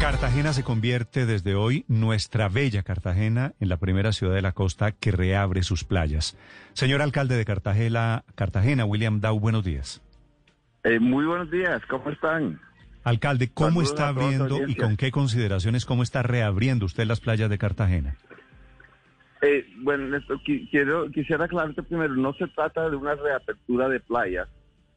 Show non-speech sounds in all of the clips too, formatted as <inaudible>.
Cartagena se convierte desde hoy, nuestra bella Cartagena, en la primera ciudad de la costa que reabre sus playas. Señor alcalde de Cartagena, Cartagena William Dow, buenos días. Eh, muy buenos días, ¿cómo están? Alcalde, ¿cómo Saludos está abriendo y con qué consideraciones, cómo está reabriendo usted las playas de Cartagena? Eh, bueno, Néstor, qui- quiero, quisiera aclararte primero, no se trata de una reapertura de playas.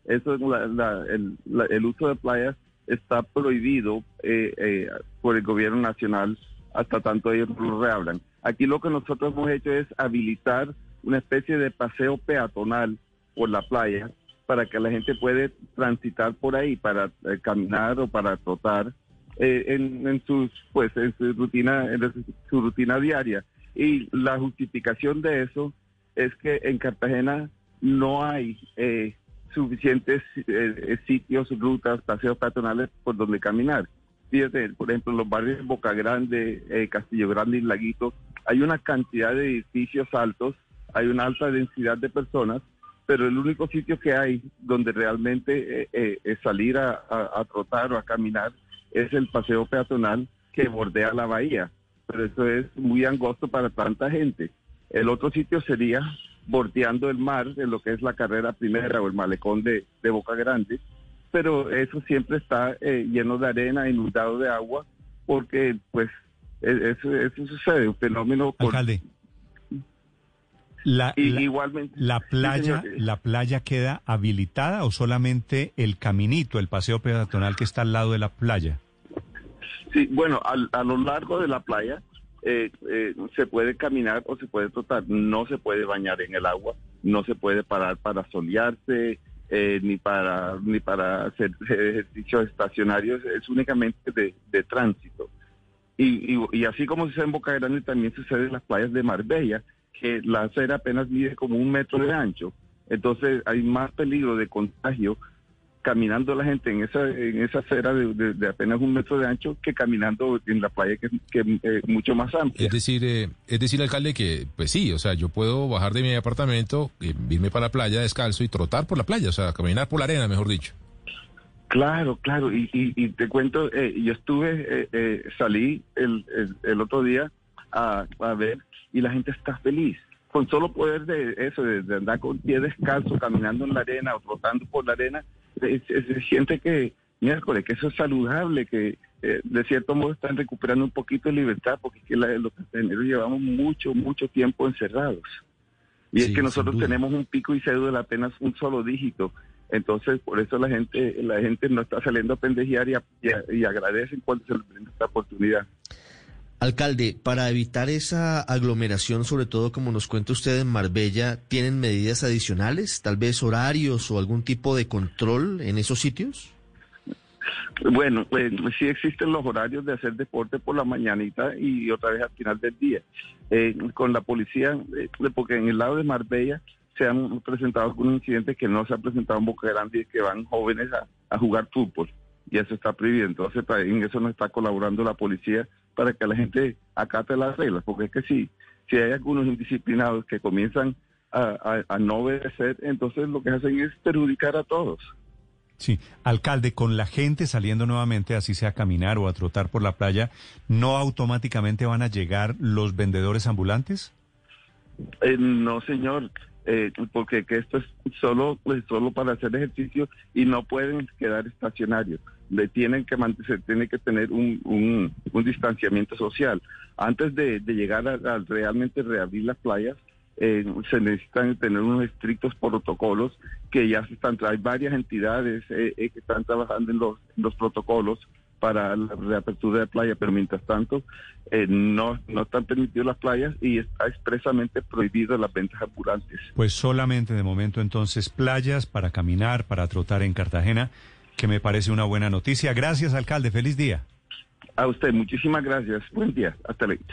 Eso es la- la- el, la- el uso de playas está prohibido eh, eh, por el gobierno nacional hasta tanto ellos lo reabran. Aquí lo que nosotros hemos hecho es habilitar una especie de paseo peatonal por la playa para que la gente puede transitar por ahí para eh, caminar o para trotar eh, en, en sus pues en su rutina en su rutina diaria y la justificación de eso es que en Cartagena no hay eh, suficientes eh, eh, sitios, rutas, paseos peatonales por donde caminar. Fíjate, por ejemplo, los barrios de Boca Grande, eh, Castillo Grande y Laguito, hay una cantidad de edificios altos, hay una alta densidad de personas, pero el único sitio que hay donde realmente eh, eh, salir a, a- a trotar o a caminar es el paseo peatonal que bordea la bahía, pero eso es muy angosto para tanta gente. El otro sitio sería bordeando el mar, en lo que es la carrera primera o el malecón de, de Boca Grande, pero eso siempre está eh, lleno de arena, inundado de agua, porque pues e- eso, eso sucede, un fenómeno por- Alcalde, la, y- la- igualmente. la playa. ¿la playa queda habilitada o solamente el caminito, el paseo peatonal que está al lado de la playa? Sí, bueno, al- a, lo largo de la playa eh, eh, se puede caminar o se puede trotar. No se puede bañar en el agua, no se puede parar para solearse, eh, ni para ni para hacer <laughs> ejercicios estacionarios. Es únicamente de, de tránsito. Y, y, así como sucede en Boca Grande, también sucede en las playas de Marbella, que la acera apenas mide como un metro de ancho. Entonces hay más peligro de contagio caminando la gente en esa en esa acera de, de- de apenas un metro de ancho que caminando en la playa que es que, eh, mucho más amplia. Es decir, eh, es decir, alcalde, que pues sí, o sea, yo puedo bajar de mi apartamento, eh, irme para la playa descalzo y trotar por la playa, o sea, caminar por la arena, mejor dicho. Claro, claro. Y, y, y te cuento, eh, yo estuve, eh, eh, salí el, el, el otro día a, a ver y la gente está feliz. Con solo poder de eso, de, de andar con pie descalzo, caminando en la arena o trotando por la arena, se, siente que, miércoles, que eso es saludable, que eh, de cierto modo están recuperando un poquito de libertad, porque es que la- los cartageneros llevamos mucho, mucho tiempo encerrados. Y Sí, es que nosotros tenemos un pico y cédula de apenas un solo dígito. Entonces, por eso la gente la gente no está saliendo a pendejear y, a- y, a- y agradecen cuando se les brinda esta oportunidad. Alcalde, para evitar esa aglomeración, sobre todo como nos cuenta usted en Marbella, ¿tienen medidas adicionales? Tal vez horarios o algún tipo de control en esos sitios? Bueno, pues sí existen los horarios de hacer deporte por la mañanita y otra vez al final del día. Eh, con la policía, eh, porque en el lado de Marbella se han presentado algunos incidentes que no se han presentado en Boca Grande y que van jóvenes a, a jugar fútbol. Y eso está prohibido. Entonces, pa- en eso no está colaborando la policía para que la gente acate las reglas. Porque es que si, si hay algunos indisciplinados que comienzan a, a- a no obedecer, entonces lo que hacen es perjudicar a todos. Sí, alcalde, con la gente saliendo nuevamente, así sea a caminar o a trotar por la playa, ¿no automáticamente van a llegar los vendedores ambulantes? Eh, no, señor, eh, porque que esto es solo, pues, solo para hacer ejercicio y no pueden quedar estacionarios. Le tienen que se tiene que tener un, un, distanciamiento social. Antes de, llegar a, realmente reabrir las playas, eh, se necesitan tener unos estrictos protocolos que ya se están, hay varias entidades eh, eh, que están trabajando en los, los protocolos para la reapertura de playa, pero mientras tanto eh, no, no están permitidas las playas y está expresamente prohibido las ventas ambulantes. Pues solamente de momento entonces playas para caminar, para trotar en Cartagena, que me parece una buena noticia. Gracias, alcalde. Feliz día. A usted, muchísimas gracias. Buen día. Hasta luego.